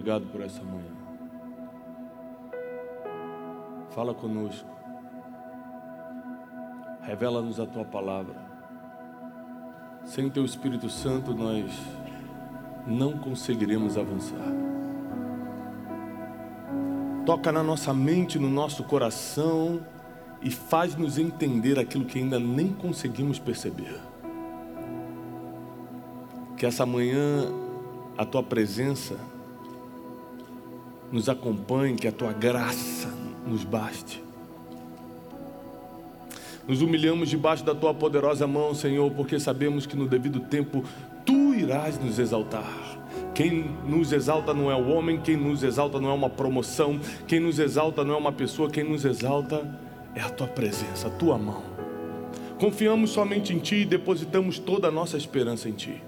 obrigado por essa manhã. Fala conosco. Revela-nos a tua palavra. Sem teu Espírito Santo nós não conseguiremos avançar. Toca na nossa mente, no nosso coração e faz-nos entender aquilo que ainda nem conseguimos perceber. Que essa manhã a tua presença nos acompanhe, que a tua graça nos baste. Nos humilhamos debaixo da tua poderosa mão, Senhor, porque sabemos que no devido tempo tu irás nos exaltar. Quem nos exalta não é o homem, quem nos exalta não é uma promoção, quem nos exalta não é uma pessoa, quem nos exalta é a tua presença, a tua mão. Confiamos somente em ti e depositamos toda a nossa esperança em ti.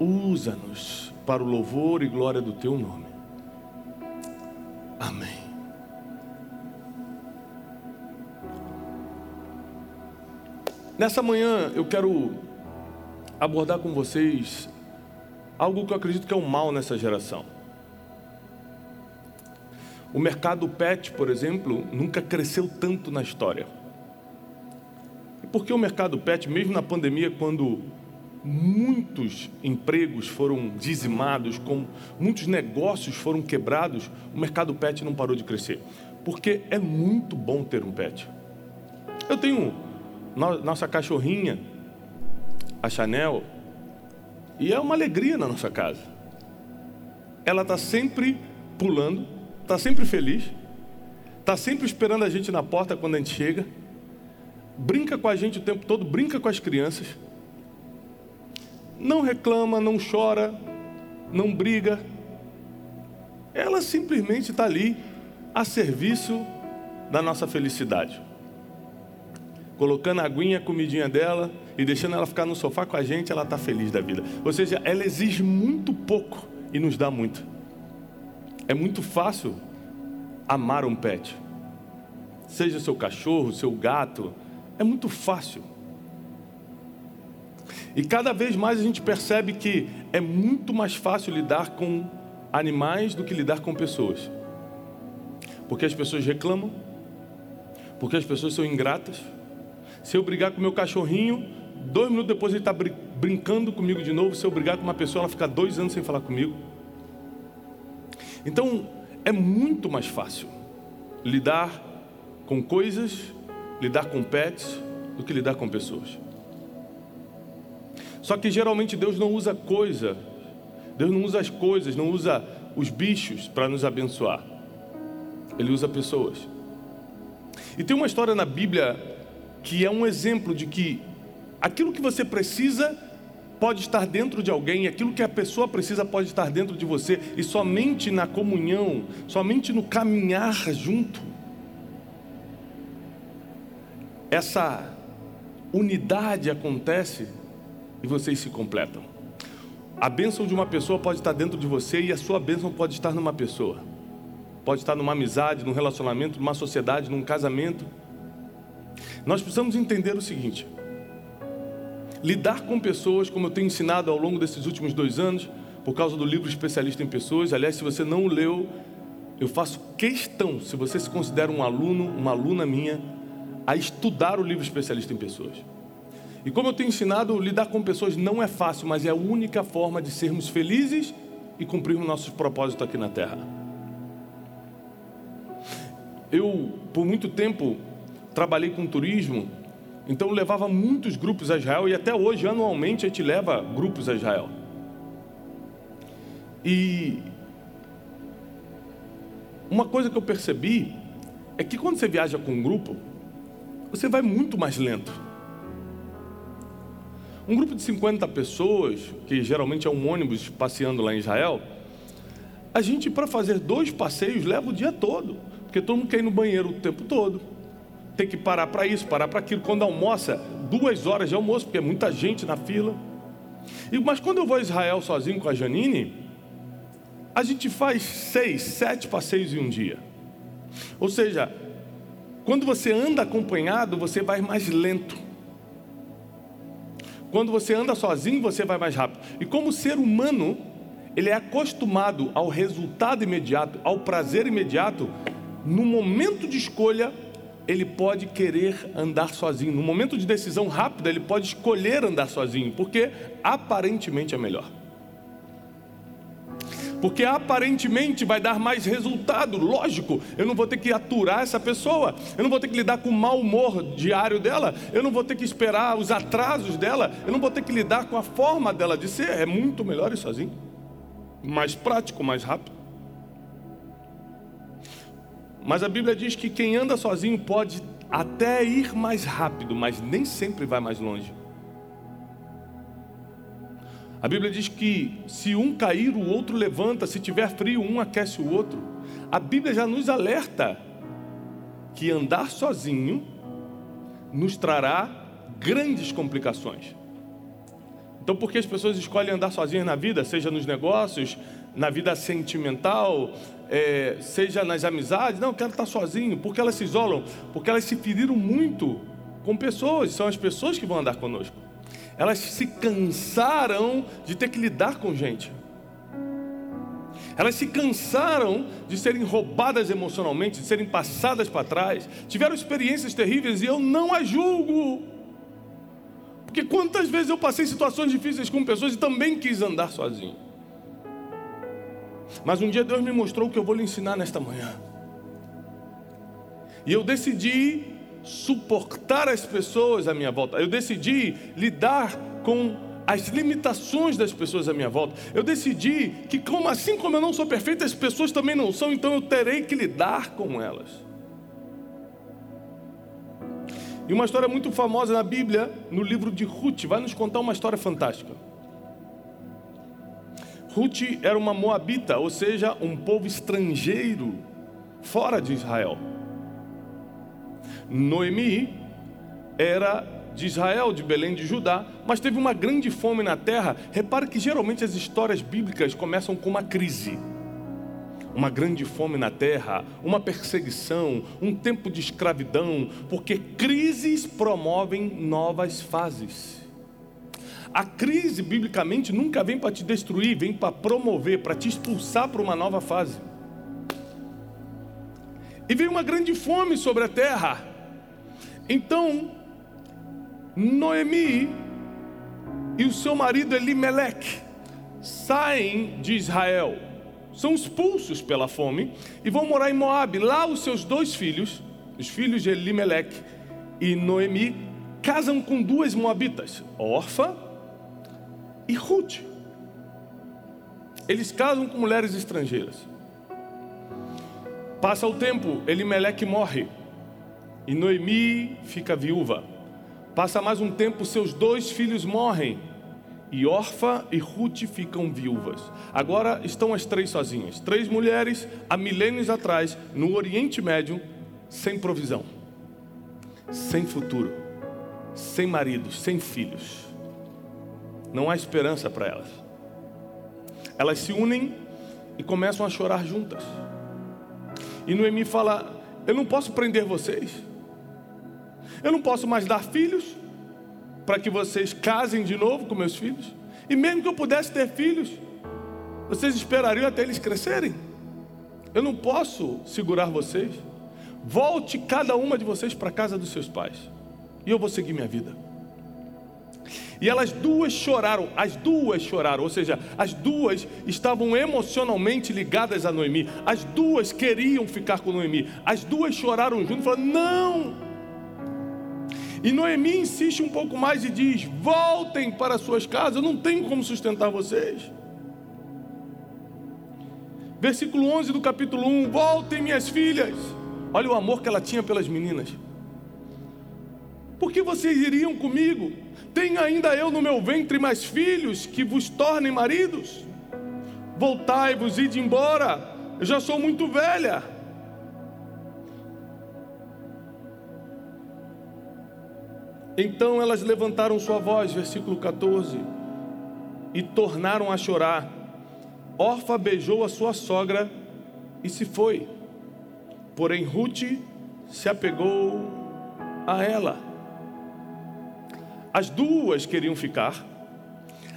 Usa-nos para o louvor e glória do teu nome. Amém. Nessa manhã eu quero abordar com vocês algo que eu acredito que é um mal nessa geração. O mercado pet, por exemplo, nunca cresceu tanto na história. E por que o mercado pet, mesmo na pandemia, quando muitos empregos foram dizimados, com muitos negócios foram quebrados, o mercado pet não parou de crescer. Porque é muito bom ter um pet. Eu tenho nossa cachorrinha, a Chanel, e é uma alegria na nossa casa. Ela está sempre pulando, está sempre feliz, está sempre esperando a gente na porta quando a gente chega, brinca com a gente o tempo todo, brinca com as crianças, não reclama, não chora, não briga. Ela simplesmente está ali a serviço da nossa felicidade colocando a aguinha, a comidinha dela e deixando ela ficar no sofá com a gente, ela está feliz da vida. Ou seja, ela exige muito pouco e nos dá muito. É muito fácil amar um pet. Seja seu cachorro, seu gato, é muito fácil. E cada vez mais a gente percebe que é muito mais fácil lidar com animais do que lidar com pessoas. Porque as pessoas reclamam, porque as pessoas são ingratas, se eu brigar com meu cachorrinho, dois minutos depois ele está brincando comigo de novo. Se eu brigar com uma pessoa, ela fica dois anos sem falar comigo. Então, é muito mais fácil lidar com coisas, lidar com pets, do que lidar com pessoas. Só que geralmente Deus não usa coisa, Deus não usa as coisas, não usa os bichos para nos abençoar. Ele usa pessoas. E tem uma história na Bíblia que é um exemplo de que aquilo que você precisa pode estar dentro de alguém, aquilo que a pessoa precisa pode estar dentro de você, e somente na comunhão, somente no caminhar junto, essa unidade acontece e vocês se completam. A bênção de uma pessoa pode estar dentro de você e a sua bênção pode estar numa pessoa. Pode estar numa amizade, num relacionamento, numa sociedade, num casamento. Nós precisamos entender o seguinte: lidar com pessoas, como eu tenho ensinado ao longo desses últimos dois anos, por causa do livro Especialista em Pessoas. Aliás, se você não o leu, eu faço questão, se você se considera um aluno, uma aluna minha, a estudar o livro Especialista em Pessoas. E como eu tenho ensinado, lidar com pessoas não é fácil, mas é a única forma de sermos felizes e cumprirmos nossos propósitos aqui na Terra. Eu, por muito tempo, trabalhei com turismo, então levava muitos grupos a Israel e até hoje, anualmente, a gente leva grupos a Israel. E uma coisa que eu percebi é que quando você viaja com um grupo, você vai muito mais lento. Um grupo de 50 pessoas, que geralmente é um ônibus passeando lá em Israel, a gente, para fazer dois passeios, leva o dia todo, porque todo mundo quer ir no banheiro o tempo todo tem que parar para isso, parar para aquilo. Quando almoça, duas horas de almoço, porque é muita gente na fila. E, mas quando eu vou a Israel sozinho com a Janine, a gente faz seis, sete passeios em um dia. Ou seja, quando você anda acompanhado, você vai mais lento. Quando você anda sozinho, você vai mais rápido. E como ser humano, ele é acostumado ao resultado imediato, ao prazer imediato, no momento de escolha, ele pode querer andar sozinho. No momento de decisão rápida, ele pode escolher andar sozinho, porque aparentemente é melhor. Porque aparentemente vai dar mais resultado, lógico. Eu não vou ter que aturar essa pessoa, eu não vou ter que lidar com o mau humor diário dela, eu não vou ter que esperar os atrasos dela, eu não vou ter que lidar com a forma dela de ser. É muito melhor ir sozinho, mais prático, mais rápido. Mas a Bíblia diz que quem anda sozinho pode até ir mais rápido, mas nem sempre vai mais longe. A Bíblia diz que se um cair, o outro levanta, se tiver frio, um aquece o outro. A Bíblia já nos alerta que andar sozinho nos trará grandes complicações. Então, por que as pessoas escolhem andar sozinhas na vida, seja nos negócios, na vida sentimental, é, seja nas amizades, não, eu quero estar sozinho, porque elas se isolam, porque elas se feriram muito com pessoas, são as pessoas que vão andar conosco. Elas se cansaram de ter que lidar com gente. Elas se cansaram de serem roubadas emocionalmente, de serem passadas para trás, tiveram experiências terríveis e eu não as julgo. Porque quantas vezes eu passei situações difíceis com pessoas e também quis andar sozinho. Mas um dia Deus me mostrou o que eu vou lhe ensinar nesta manhã. E eu decidi suportar as pessoas à minha volta. Eu decidi lidar com as limitações das pessoas à minha volta. Eu decidi que, como assim como eu não sou perfeito, as pessoas também não são, então eu terei que lidar com elas. E uma história muito famosa na Bíblia, no livro de Ruth, vai nos contar uma história fantástica. Ruth era uma moabita, ou seja, um povo estrangeiro fora de Israel. Noemi era de Israel, de Belém de Judá, mas teve uma grande fome na terra. Repare que geralmente as histórias bíblicas começam com uma crise. Uma grande fome na terra, uma perseguição, um tempo de escravidão, porque crises promovem novas fases. A crise, biblicamente, nunca vem para te destruir, vem para promover, para te expulsar para uma nova fase. E veio uma grande fome sobre a terra. Então, Noemi e o seu marido Elimelech saem de Israel, são expulsos pela fome e vão morar em Moab. Lá os seus dois filhos, os filhos de Elimelech e Noemi, casam com duas moabitas, Orfa e Ruth. Eles casam com mulheres estrangeiras. Passa o tempo, Elimelec morre e Noemi fica viúva. Passa mais um tempo, seus dois filhos morrem e Orfa e Ruth ficam viúvas. Agora estão as três sozinhas. Três mulheres há milênios atrás, no Oriente Médio, sem provisão, sem futuro, sem maridos, sem filhos não há esperança para elas. Elas se unem e começam a chorar juntas. E Noemi fala: Eu não posso prender vocês, eu não posso mais dar filhos para que vocês casem de novo com meus filhos. E mesmo que eu pudesse ter filhos, vocês esperariam até eles crescerem. Eu não posso segurar vocês. Volte cada uma de vocês para a casa dos seus pais. E eu vou seguir minha vida. E elas duas choraram, as duas choraram, ou seja, as duas estavam emocionalmente ligadas a Noemi, as duas queriam ficar com Noemi, as duas choraram junto, falando: não. E Noemi insiste um pouco mais e diz: voltem para suas casas, eu não tenho como sustentar vocês. Versículo 11 do capítulo 1: Voltem, minhas filhas. Olha o amor que ela tinha pelas meninas. Por que vocês iriam comigo? Tenho ainda eu no meu ventre mais filhos que vos tornem maridos? Voltai-vos e de embora, eu já sou muito velha. Então elas levantaram sua voz, versículo 14, e tornaram a chorar. Orfa beijou a sua sogra e se foi. Porém, Ruth se apegou a ela. As duas queriam ficar,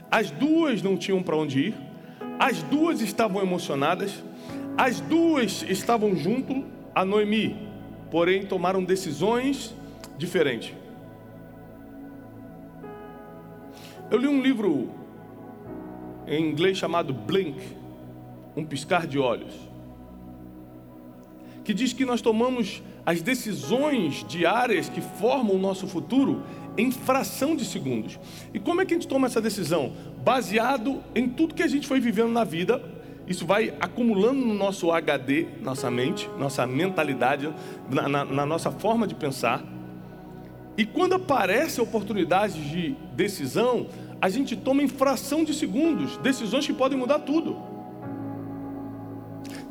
as duas não tinham para onde ir, As duas estavam emocionadas, as duas estavam junto a Noemi, porém tomaram decisões diferentes. Eu li um livro em inglês chamado Blink, um piscar de olhos, que diz que nós tomamos as decisões diárias que formam o nosso futuro em fração de segundos. E como é que a gente toma essa decisão? Baseado em tudo que a gente foi vivendo na vida, isso vai acumulando no nosso HD, nossa mente, nossa mentalidade, na, na, na nossa forma de pensar. E quando aparece a oportunidade de decisão, a gente toma em fração de segundos decisões que podem mudar tudo.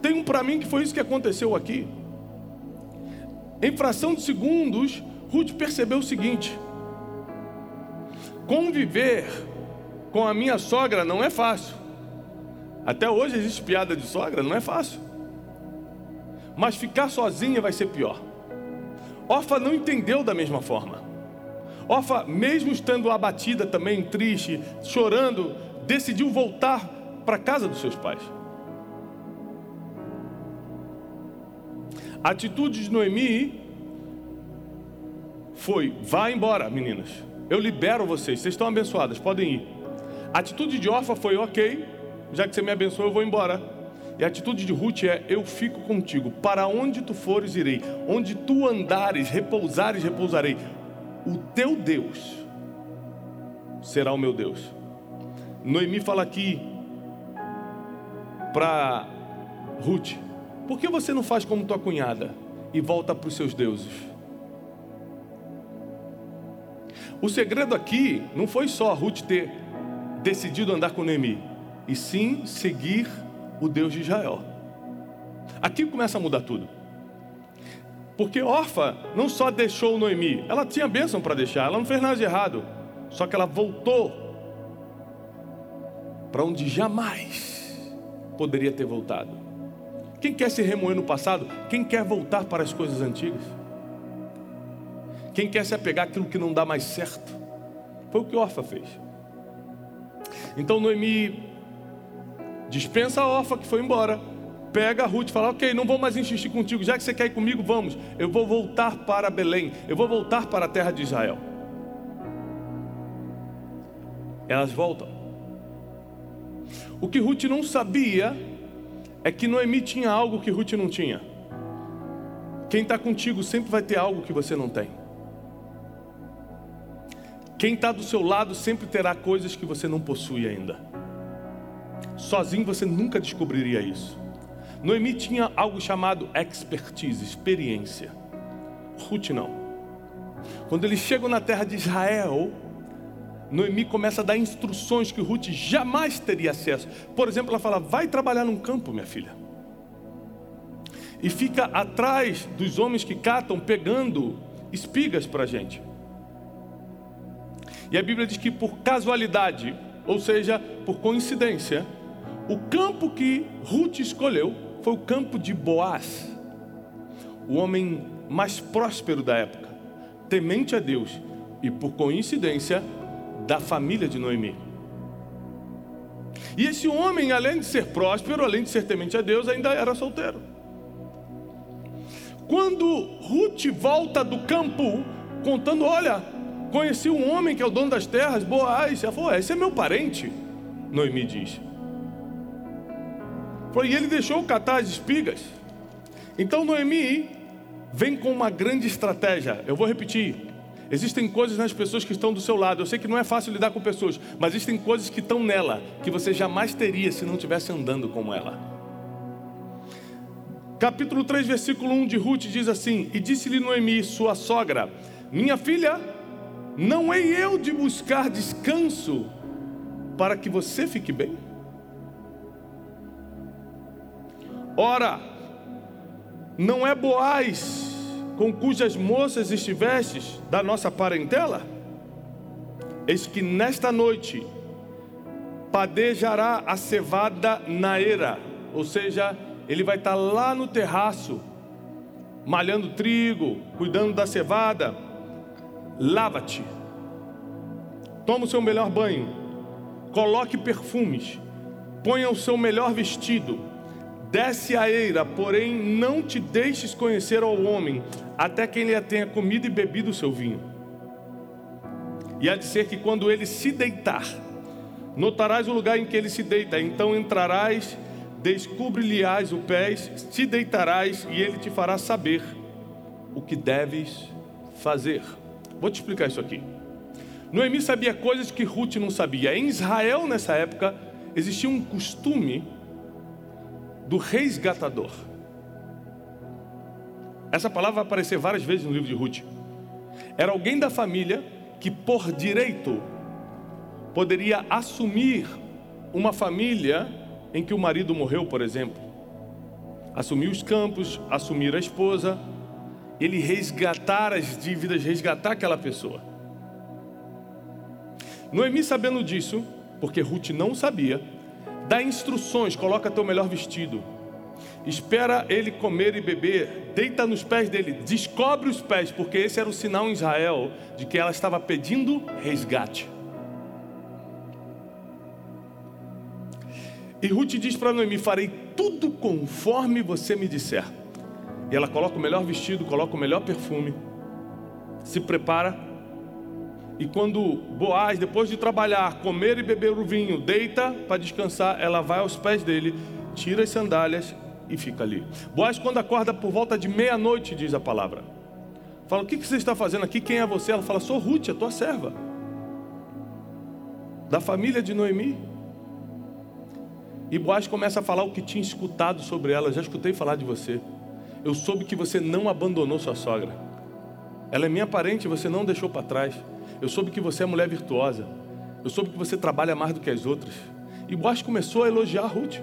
Tem um para mim que foi isso que aconteceu aqui. Em fração de segundos, Ruth percebeu o seguinte: conviver com a minha sogra não é fácil. Até hoje existe piada de sogra, não é fácil. Mas ficar sozinha vai ser pior. Orfa não entendeu da mesma forma. Orfa, mesmo estando abatida também, triste, chorando, decidiu voltar para a casa dos seus pais. A atitude de Noemi foi: vá embora, meninas. Eu libero vocês, vocês estão abençoadas, podem ir. A atitude de Orfa foi: ok, já que você me abençoou, eu vou embora. E a atitude de Ruth é: Eu fico contigo. Para onde tu fores, irei. Onde tu andares, repousares, repousarei. O teu Deus será o meu Deus. Noemi fala aqui para Ruth: Por que você não faz como tua cunhada e volta para os seus deuses? O segredo aqui não foi só Ruth ter decidido andar com Noemi, e sim seguir o Deus de Israel. Aqui começa a mudar tudo. Porque Orfa não só deixou Noemi, ela tinha bênção para deixar, ela não fez nada de errado. Só que ela voltou para onde jamais poderia ter voltado. Quem quer se remoer no passado? Quem quer voltar para as coisas antigas? Quem quer se apegar àquilo que não dá mais certo? Foi o que Orfa fez. Então Noemi dispensa a Orfa que foi embora, pega a Ruth e fala: Ok, não vou mais insistir contigo, já que você quer ir comigo, vamos. Eu vou voltar para Belém, eu vou voltar para a terra de Israel. Elas voltam. O que Ruth não sabia é que Noemi tinha algo que Ruth não tinha. Quem está contigo sempre vai ter algo que você não tem. Quem está do seu lado sempre terá coisas que você não possui ainda. Sozinho você nunca descobriria isso. Noemi tinha algo chamado expertise, experiência. Ruth não. Quando eles chegam na terra de Israel, Noemi começa a dar instruções que Ruth jamais teria acesso. Por exemplo, ela fala: vai trabalhar num campo, minha filha. E fica atrás dos homens que catam, pegando espigas para a gente. E a Bíblia diz que por casualidade, ou seja, por coincidência, o campo que Ruth escolheu foi o campo de Boaz, o homem mais próspero da época, temente a Deus e por coincidência da família de Noemi. E esse homem, além de ser próspero, além de ser temente a Deus, ainda era solteiro. Quando Ruth volta do campo, contando: Olha, Conheci um homem que é o dono das terras, Boaz. Ela falou: Esse é meu parente. Noemi diz. E ele deixou catar as espigas. Então Noemi vem com uma grande estratégia. Eu vou repetir. Existem coisas nas pessoas que estão do seu lado. Eu sei que não é fácil lidar com pessoas, mas existem coisas que estão nela que você jamais teria se não estivesse andando como ela. Capítulo 3, versículo 1 de Ruth diz assim: E disse-lhe Noemi, sua sogra: Minha filha, não hei eu de buscar descanso para que você fique bem? Ora, não é Boaz com cujas moças estivestes da nossa parentela? Eis que nesta noite padejará a cevada na era, ou seja, ele vai estar lá no terraço, malhando trigo, cuidando da cevada. Lava-te, toma o seu melhor banho, coloque perfumes, ponha o seu melhor vestido, desce a eira, porém não te deixes conhecer ao homem, até que ele tenha comido e bebido o seu vinho. E há de ser que quando ele se deitar, notarás o lugar em que ele se deita, então entrarás, descubre-lhe-ás o pés, te deitarás e ele te fará saber o que deves fazer. Vou te explicar isso aqui. Noemi sabia coisas que Ruth não sabia. Em Israel, nessa época, existia um costume do resgatador. Essa palavra vai aparecer várias vezes no livro de Ruth. Era alguém da família que, por direito, poderia assumir uma família em que o marido morreu, por exemplo. Assumir os campos, assumir a esposa, ele resgatar as dívidas, resgatar aquela pessoa. Noemi, sabendo disso, porque Ruth não sabia, dá instruções, coloca teu melhor vestido, espera ele comer e beber, deita nos pés dele, descobre os pés, porque esse era o sinal em Israel de que ela estava pedindo resgate. E Ruth diz para Noemi: Farei tudo conforme você me disser. E ela coloca o melhor vestido, coloca o melhor perfume, se prepara e quando Boaz, depois de trabalhar, comer e beber o vinho, deita para descansar, ela vai aos pés dele, tira as sandálias e fica ali. Boaz, quando acorda por volta de meia-noite, diz a palavra. Fala: O que você está fazendo aqui? Quem é você? Ela fala: Sou Ruth, a tua serva. Da família de Noemi. E Boaz começa a falar o que tinha escutado sobre ela. Já escutei falar de você. Eu soube que você não abandonou sua sogra. Ela é minha parente você não deixou para trás. Eu soube que você é mulher virtuosa. Eu soube que você trabalha mais do que as outras. E Boaz começou a elogiar Ruth.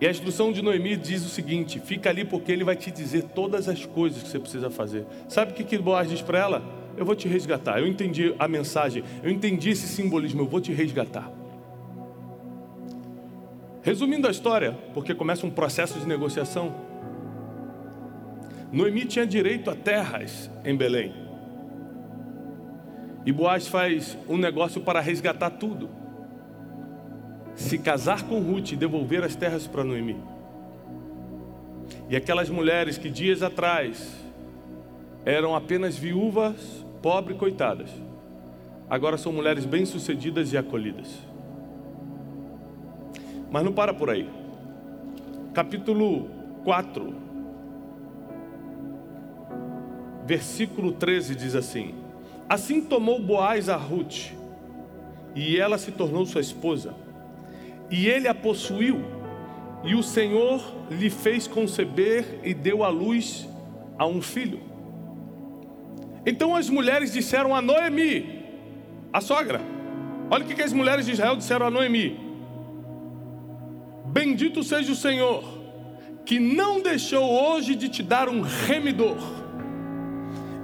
E a instrução de Noemi diz o seguinte: fica ali porque ele vai te dizer todas as coisas que você precisa fazer. Sabe o que, que Boaz diz para ela? Eu vou te resgatar. Eu entendi a mensagem, eu entendi esse simbolismo, eu vou te resgatar. Resumindo a história, porque começa um processo de negociação. Noemi tinha direito a terras em Belém. E Boaz faz um negócio para resgatar tudo. Se casar com Ruth e devolver as terras para Noemi. E aquelas mulheres que dias atrás eram apenas viúvas, pobres, coitadas, agora são mulheres bem-sucedidas e acolhidas. Mas não para por aí. Capítulo 4 versículo 13 diz assim: Assim tomou Boaz a Ruth, e ela se tornou sua esposa, e ele a possuiu, e o Senhor lhe fez conceber e deu à luz a um filho. Então as mulheres disseram a Noemi, a sogra, olha o que as mulheres de Israel disseram a Noemi: Bendito seja o Senhor, que não deixou hoje de te dar um remidor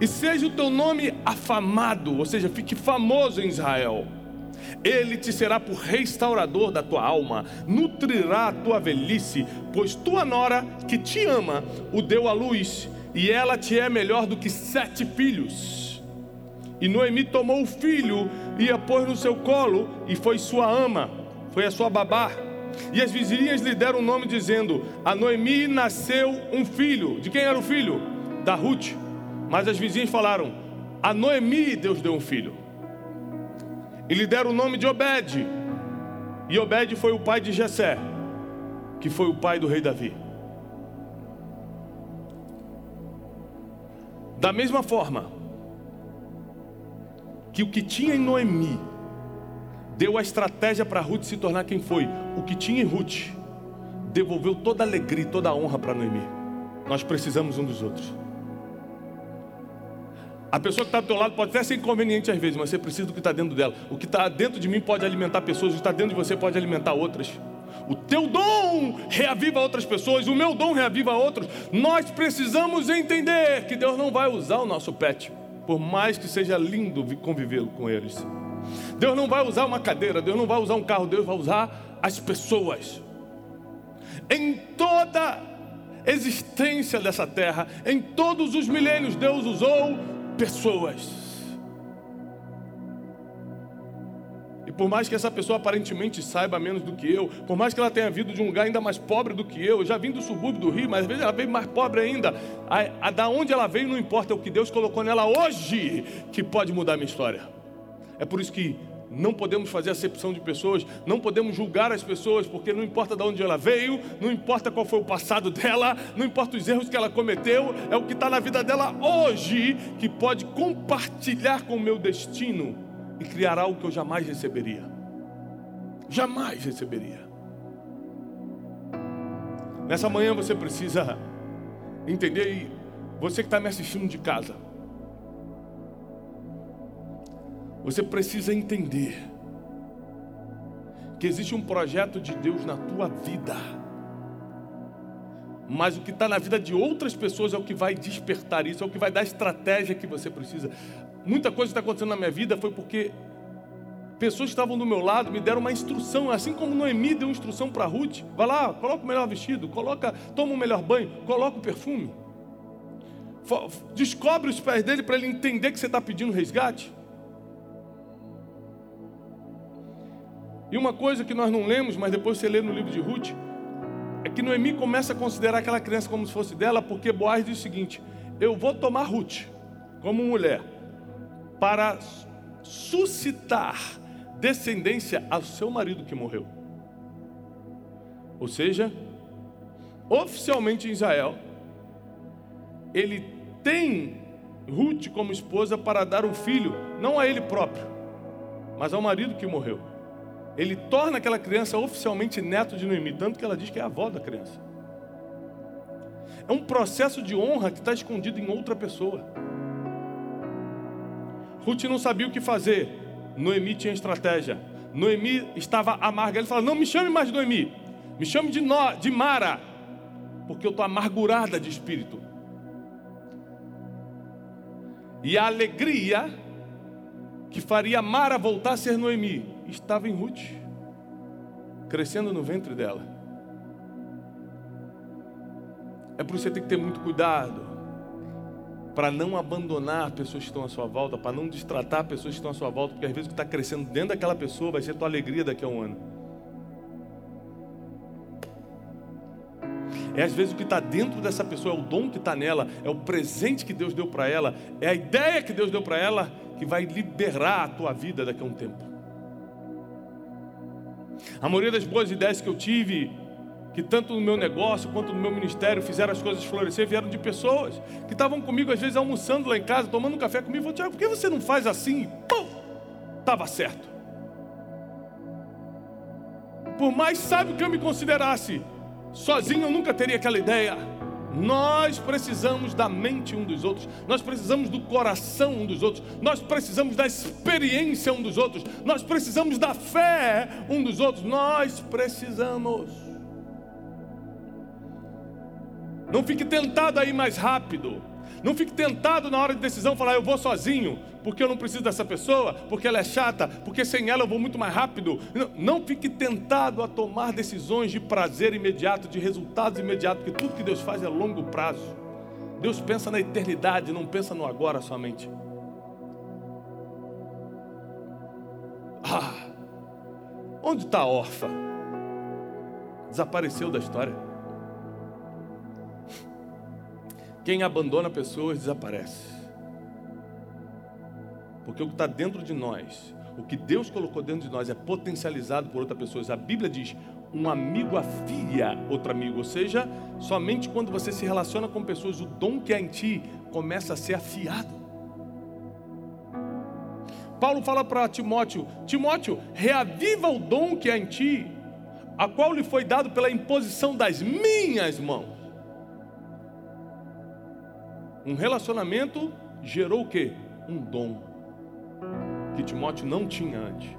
e seja o teu nome afamado, ou seja, fique famoso em Israel. Ele te será por restaurador da tua alma, nutrirá a tua velhice, pois tua nora que te ama o deu à luz, e ela te é melhor do que sete filhos. E Noemi tomou o filho e a pôs no seu colo, e foi sua ama, foi a sua babá. E as vizinhas lhe deram o um nome, dizendo: A Noemi nasceu um filho. De quem era o filho? Da Ruth. Mas as vizinhas falaram: A Noemi Deus deu um filho. E lhe deram o nome de Obed. E Obed foi o pai de Jessé, que foi o pai do rei Davi. Da mesma forma que o que tinha em Noemi deu a estratégia para Ruth se tornar quem foi, o que tinha em Ruth devolveu toda a alegria e toda a honra para Noemi. Nós precisamos um dos outros. A pessoa que está do teu lado pode até ser inconveniente às vezes, mas você precisa do que está dentro dela. O que está dentro de mim pode alimentar pessoas, o que está dentro de você pode alimentar outras. O teu dom reaviva outras pessoas, o meu dom reaviva outros. Nós precisamos entender que Deus não vai usar o nosso pet, por mais que seja lindo conviver com eles. Deus não vai usar uma cadeira, Deus não vai usar um carro, Deus vai usar as pessoas. Em toda existência dessa terra, em todos os milênios, Deus usou pessoas. por mais que essa pessoa aparentemente saiba menos do que eu, por mais que ela tenha vindo de um lugar ainda mais pobre do que eu, eu já vim do subúrbio do Rio, mas às vezes ela veio mais pobre ainda. A, a, da onde ela veio não importa, é o que Deus colocou nela hoje que pode mudar a minha história. É por isso que não podemos fazer acepção de pessoas, não podemos julgar as pessoas, porque não importa de onde ela veio, não importa qual foi o passado dela, não importa os erros que ela cometeu, é o que está na vida dela hoje que pode compartilhar com o meu destino e criar algo que eu jamais receberia. Jamais receberia. Nessa manhã você precisa entender, e você que está me assistindo de casa, você precisa entender que existe um projeto de Deus na tua vida. Mas o que está na vida de outras pessoas é o que vai despertar isso, é o que vai dar a estratégia que você precisa. Muita coisa está acontecendo na minha vida foi porque pessoas que estavam do meu lado me deram uma instrução, assim como Noemi deu instrução para Ruth. Vai lá, coloca o melhor vestido, coloca, toma o melhor banho, coloca o perfume. Descobre os pés dele para ele entender que você está pedindo resgate. E uma coisa que nós não lemos, mas depois você lê no livro de Ruth, é que Noemi começa a considerar aquela criança como se fosse dela, porque Boaz diz o seguinte: Eu vou tomar Ruth como mulher para suscitar descendência ao seu marido que morreu. Ou seja, oficialmente em Israel, ele tem Ruth como esposa para dar um filho, não a ele próprio, mas ao marido que morreu. Ele torna aquela criança oficialmente neto de Noemi, tanto que ela diz que é a avó da criança. É um processo de honra que está escondido em outra pessoa. Ruth não sabia o que fazer. Noemi tinha estratégia. Noemi estava amarga. Ele fala: Não me chame mais de Noemi, me chame de, no, de Mara, porque eu estou amargurada de espírito. E a alegria que faria Mara voltar a ser Noemi estava em Ruth, crescendo no ventre dela. É por isso que você tem que ter muito cuidado para não abandonar pessoas que estão à sua volta, para não destratar pessoas que estão à sua volta, porque às vezes o que está crescendo dentro daquela pessoa vai ser a tua alegria daqui a um ano. É às vezes o que está dentro dessa pessoa, é o dom que está nela, é o presente que Deus deu para ela, é a ideia que Deus deu para ela que vai liberar a tua vida daqui a um tempo. A maioria das boas ideias que eu tive que tanto no meu negócio quanto no meu ministério fizeram as coisas florescer, vieram de pessoas que estavam comigo, às vezes almoçando lá em casa, tomando um café comigo, Tiago, por que você não faz assim? Pum! Estava certo. Por mais sábio que eu me considerasse, sozinho eu nunca teria aquela ideia. Nós precisamos da mente um dos outros, nós precisamos do coração um dos outros, nós precisamos da experiência um dos outros, nós precisamos da fé um dos outros, nós precisamos. Não fique tentado a ir mais rápido. Não fique tentado na hora de decisão falar eu vou sozinho, porque eu não preciso dessa pessoa, porque ela é chata, porque sem ela eu vou muito mais rápido. Não, não fique tentado a tomar decisões de prazer imediato, de resultados imediatos, porque tudo que Deus faz é longo prazo. Deus pensa na eternidade, não pensa no agora somente. Ah, onde está a órfã? Desapareceu da história. Quem abandona pessoas desaparece. Porque o que está dentro de nós, o que Deus colocou dentro de nós é potencializado por outras pessoas. A Bíblia diz: um amigo afia outro amigo. Ou seja, somente quando você se relaciona com pessoas, o dom que há em ti começa a ser afiado. Paulo fala para Timóteo: Timóteo, reaviva o dom que há em ti, a qual lhe foi dado pela imposição das minhas mãos. Um relacionamento gerou o quê? Um dom que Timóteo não tinha antes.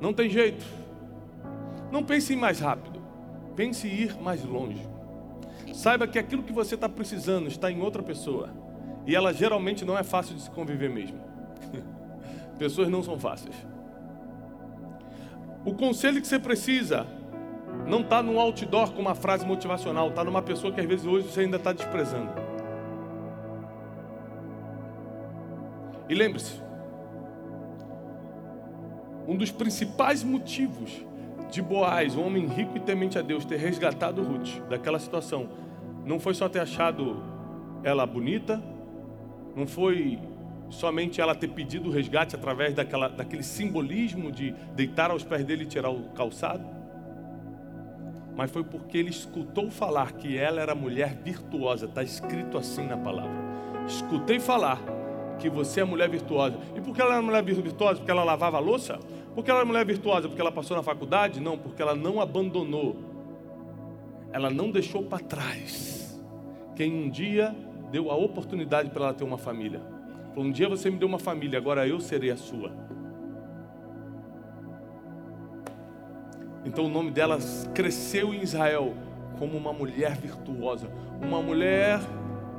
Não tem jeito. Não pense em ir mais rápido. Pense em ir mais longe. Saiba que aquilo que você está precisando está em outra pessoa. E ela geralmente não é fácil de se conviver mesmo. Pessoas não são fáceis. O conselho que você precisa não está num outdoor com uma frase motivacional, está numa pessoa que às vezes hoje você ainda está desprezando. E lembre-se, Um dos principais motivos de Boaz, um homem rico e temente a Deus, ter resgatado Ruth daquela situação, não foi só ter achado ela bonita, não foi somente ela ter pedido o resgate através daquela, daquele simbolismo de deitar aos pés dele e tirar o calçado, mas foi porque ele escutou falar que ela era mulher virtuosa, está escrito assim na palavra. Escutei falar que você é mulher virtuosa. E por que ela era mulher virtuosa? Porque ela lavava a louça? Porque ela era mulher virtuosa? Porque ela passou na faculdade? Não, porque ela não abandonou. Ela não deixou para trás. Quem um dia deu a oportunidade para ela ter uma família. Um dia você me deu uma família, agora eu serei a sua. Então o nome dela cresceu em Israel como uma mulher virtuosa, uma mulher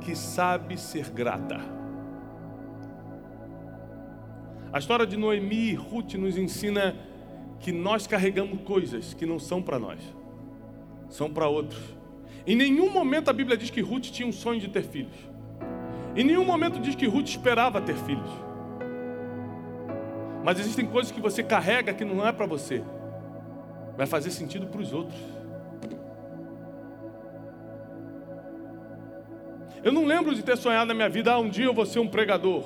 que sabe ser grata. A história de Noemi e Ruth nos ensina que nós carregamos coisas que não são para nós, são para outros. Em nenhum momento a Bíblia diz que Ruth tinha um sonho de ter filhos. Em nenhum momento diz que Ruth esperava ter filhos. Mas existem coisas que você carrega que não é para você, vai fazer sentido para os outros. Eu não lembro de ter sonhado na minha vida, ah, um dia eu vou ser um pregador.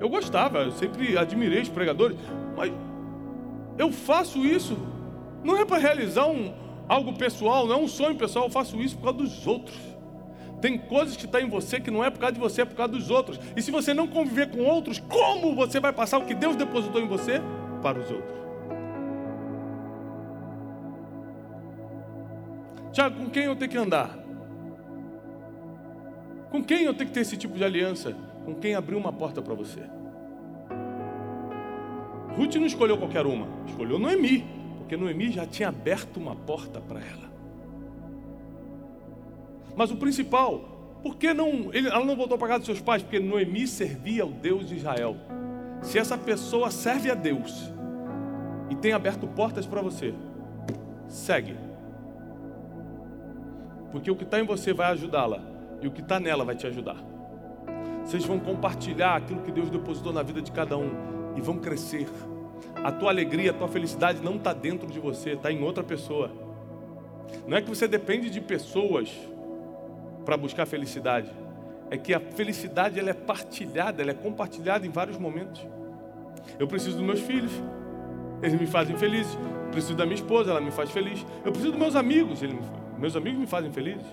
Eu gostava, eu sempre admirei os pregadores, mas eu faço isso não é para realizar um, algo pessoal, não é um sonho pessoal, eu faço isso por causa dos outros. Tem coisas que estão tá em você que não é por causa de você, é por causa dos outros. E se você não conviver com outros, como você vai passar o que Deus depositou em você para os outros? Tiago, com quem eu tenho que andar? Com quem eu tenho que ter esse tipo de aliança? Com quem abriu uma porta para você? Ruth não escolheu qualquer uma, escolheu Noemi, porque Noemi já tinha aberto uma porta para ela. Mas o principal, por que não, ela não voltou para casa dos seus pais? Porque Noemi servia ao Deus de Israel. Se essa pessoa serve a Deus e tem aberto portas para você, segue. Porque o que está em você vai ajudá-la e o que está nela vai te ajudar. Vocês vão compartilhar aquilo que Deus depositou na vida de cada um e vão crescer. A tua alegria, a tua felicidade não está dentro de você, está em outra pessoa. Não é que você depende de pessoas para buscar felicidade. É que a felicidade ela é partilhada, ela é compartilhada em vários momentos. Eu preciso dos meus filhos, eles me fazem felizes. Eu preciso da minha esposa, ela me faz feliz. Eu preciso dos meus amigos, eles, meus amigos me fazem felizes.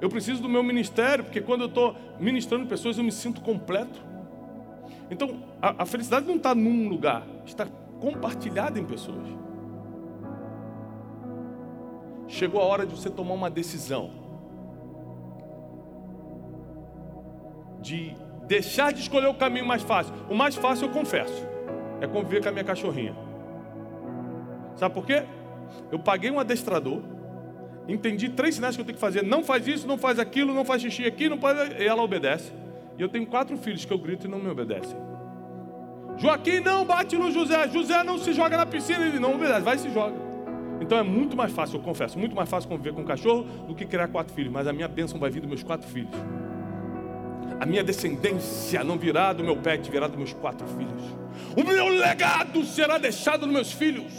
Eu preciso do meu ministério, porque quando eu estou ministrando pessoas eu me sinto completo. Então, a, a felicidade não está num lugar, está compartilhada em pessoas. Chegou a hora de você tomar uma decisão. De deixar de escolher o caminho mais fácil. O mais fácil, eu confesso, é conviver com a minha cachorrinha. Sabe por quê? Eu paguei um adestrador, entendi três sinais que eu tenho que fazer. Não faz isso, não faz aquilo, não faz xixi aqui, não faz. E ela obedece. E eu tenho quatro filhos que eu grito e não me obedecem. Joaquim não bate no José. José não se joga na piscina. Ele não obedece, vai e se joga. Então é muito mais fácil, eu confesso, muito mais fácil conviver com um cachorro do que criar quatro filhos. Mas a minha bênção vai vir dos meus quatro filhos. A minha descendência não virá do meu pet, virá dos meus quatro filhos. O meu legado será deixado nos meus filhos.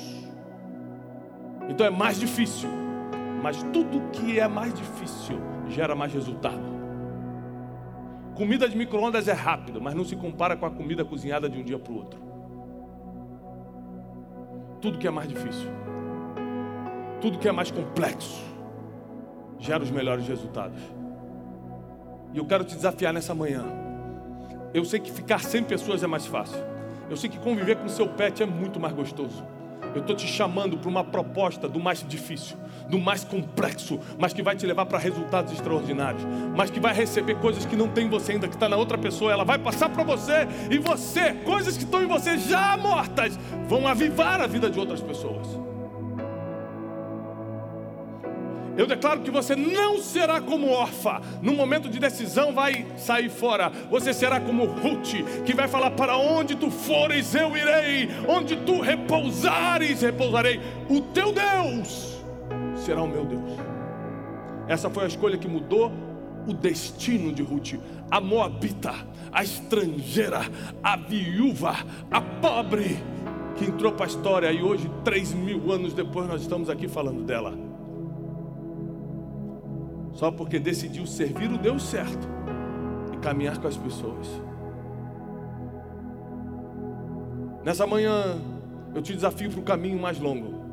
Então é mais difícil. Mas tudo que é mais difícil gera mais resultado. Comida de micro-ondas é rápida, mas não se compara com a comida cozinhada de um dia para o outro. Tudo que é mais difícil, tudo que é mais complexo, gera os melhores resultados. E eu quero te desafiar nessa manhã. Eu sei que ficar sem pessoas é mais fácil. Eu sei que conviver com seu pet é muito mais gostoso. Eu estou te chamando para uma proposta do mais difícil, do mais complexo, mas que vai te levar para resultados extraordinários, mas que vai receber coisas que não tem você ainda, que está na outra pessoa, ela vai passar para você, e você, coisas que estão em você já mortas, vão avivar a vida de outras pessoas. Eu declaro que você não será como órfã. No momento de decisão vai sair fora. Você será como Ruth, que vai falar: Para onde tu fores, eu irei. Onde tu repousares, repousarei. O teu Deus será o meu Deus. Essa foi a escolha que mudou o destino de Ruth. A moabita, a estrangeira, a viúva, a pobre, que entrou para a história e hoje, três mil anos depois, nós estamos aqui falando dela. Só porque decidiu servir o Deus certo e caminhar com as pessoas. Nessa manhã, eu te desafio para o caminho mais longo.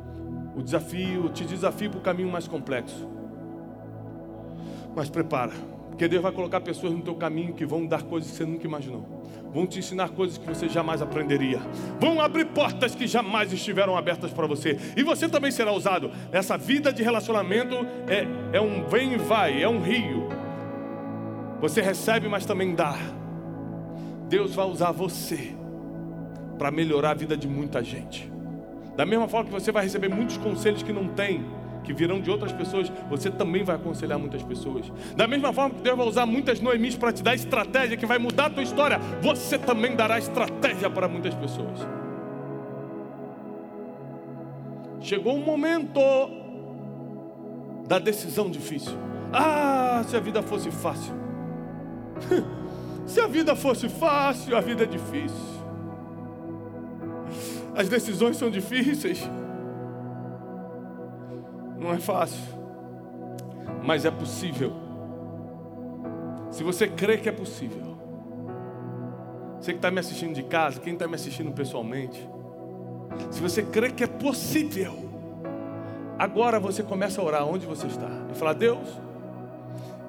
O desafio, te desafio para o caminho mais complexo. Mas prepara, porque Deus vai colocar pessoas no teu caminho que vão dar coisas que você nunca imaginou. Vão te ensinar coisas que você jamais aprenderia. Vão abrir portas que jamais estiveram abertas para você. E você também será usado. Essa vida de relacionamento é, é um vem e vai, é um rio. Você recebe, mas também dá. Deus vai usar você para melhorar a vida de muita gente. Da mesma forma que você vai receber muitos conselhos que não tem, que virão de outras pessoas, você também vai aconselhar muitas pessoas. Da mesma forma que Deus vai usar muitas Noemis para te dar estratégia que vai mudar a tua história, você também dará estratégia para muitas pessoas. Chegou um momento da decisão difícil. Ah, se a vida fosse fácil. se a vida fosse fácil, a vida é difícil. As decisões são difíceis. Não é fácil, mas é possível. Se você crê que é possível, você que está me assistindo de casa, quem está me assistindo pessoalmente, se você crê que é possível, agora você começa a orar onde você está e falar: Deus,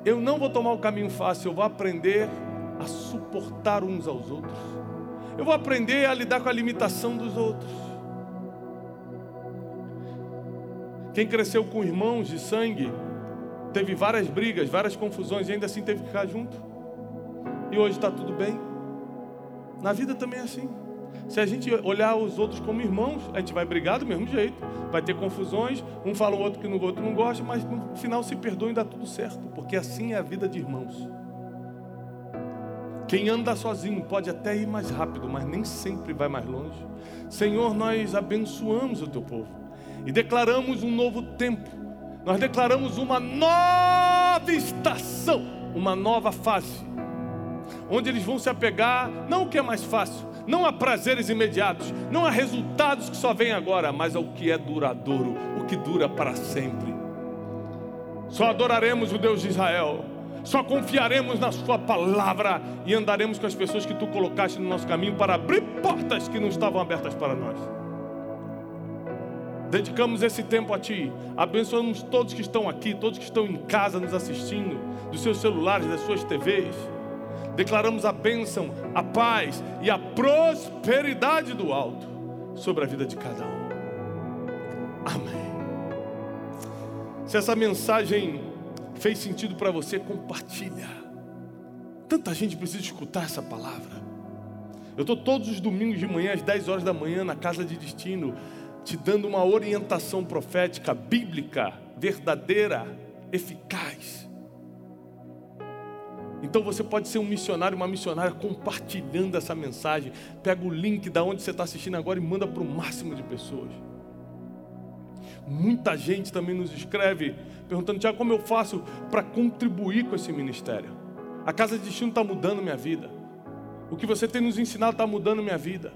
eu não vou tomar o caminho fácil, eu vou aprender a suportar uns aos outros, eu vou aprender a lidar com a limitação dos outros. Quem cresceu com irmãos de sangue, teve várias brigas, várias confusões e ainda assim teve que ficar junto. E hoje está tudo bem. Na vida também é assim. Se a gente olhar os outros como irmãos, a gente vai brigar do mesmo jeito. Vai ter confusões, um fala o outro que o outro não gosta, mas no final se perdoa e dá tudo certo, porque assim é a vida de irmãos. Quem anda sozinho pode até ir mais rápido, mas nem sempre vai mais longe. Senhor, nós abençoamos o teu povo e declaramos um novo tempo. Nós declaramos uma nova estação, uma nova fase, onde eles vão se apegar não o que é mais fácil, não a prazeres imediatos, não a resultados que só vêm agora, mas ao que é duradouro, o que dura para sempre. Só adoraremos o Deus de Israel, só confiaremos na Sua palavra e andaremos com as pessoas que Tu colocaste no nosso caminho para abrir portas que não estavam abertas para nós. Dedicamos esse tempo a Ti. Abençoamos todos que estão aqui, todos que estão em casa nos assistindo, dos seus celulares, das suas TVs. Declaramos a bênção, a paz e a prosperidade do alto sobre a vida de cada um. Amém. Se essa mensagem fez sentido para você, compartilha. Tanta gente precisa escutar essa palavra. Eu estou todos os domingos de manhã, às 10 horas da manhã, na casa de destino, te dando uma orientação profética, bíblica, verdadeira, eficaz. Então você pode ser um missionário, uma missionária compartilhando essa mensagem. Pega o link da onde você está assistindo agora e manda para o máximo de pessoas. Muita gente também nos escreve perguntando, Tiago, como eu faço para contribuir com esse ministério? A casa de destino está mudando minha vida. O que você tem nos ensinado está mudando minha vida.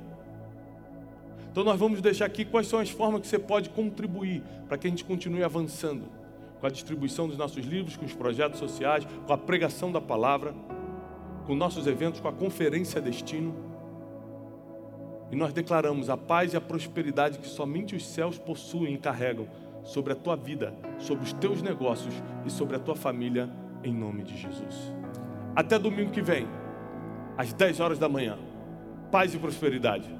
Então nós vamos deixar aqui quais são as formas que você pode contribuir para que a gente continue avançando com a distribuição dos nossos livros, com os projetos sociais, com a pregação da palavra, com nossos eventos, com a conferência Destino. E nós declaramos a paz e a prosperidade que somente os céus possuem e carregam sobre a tua vida, sobre os teus negócios e sobre a tua família, em nome de Jesus. Até domingo que vem, às 10 horas da manhã. Paz e prosperidade.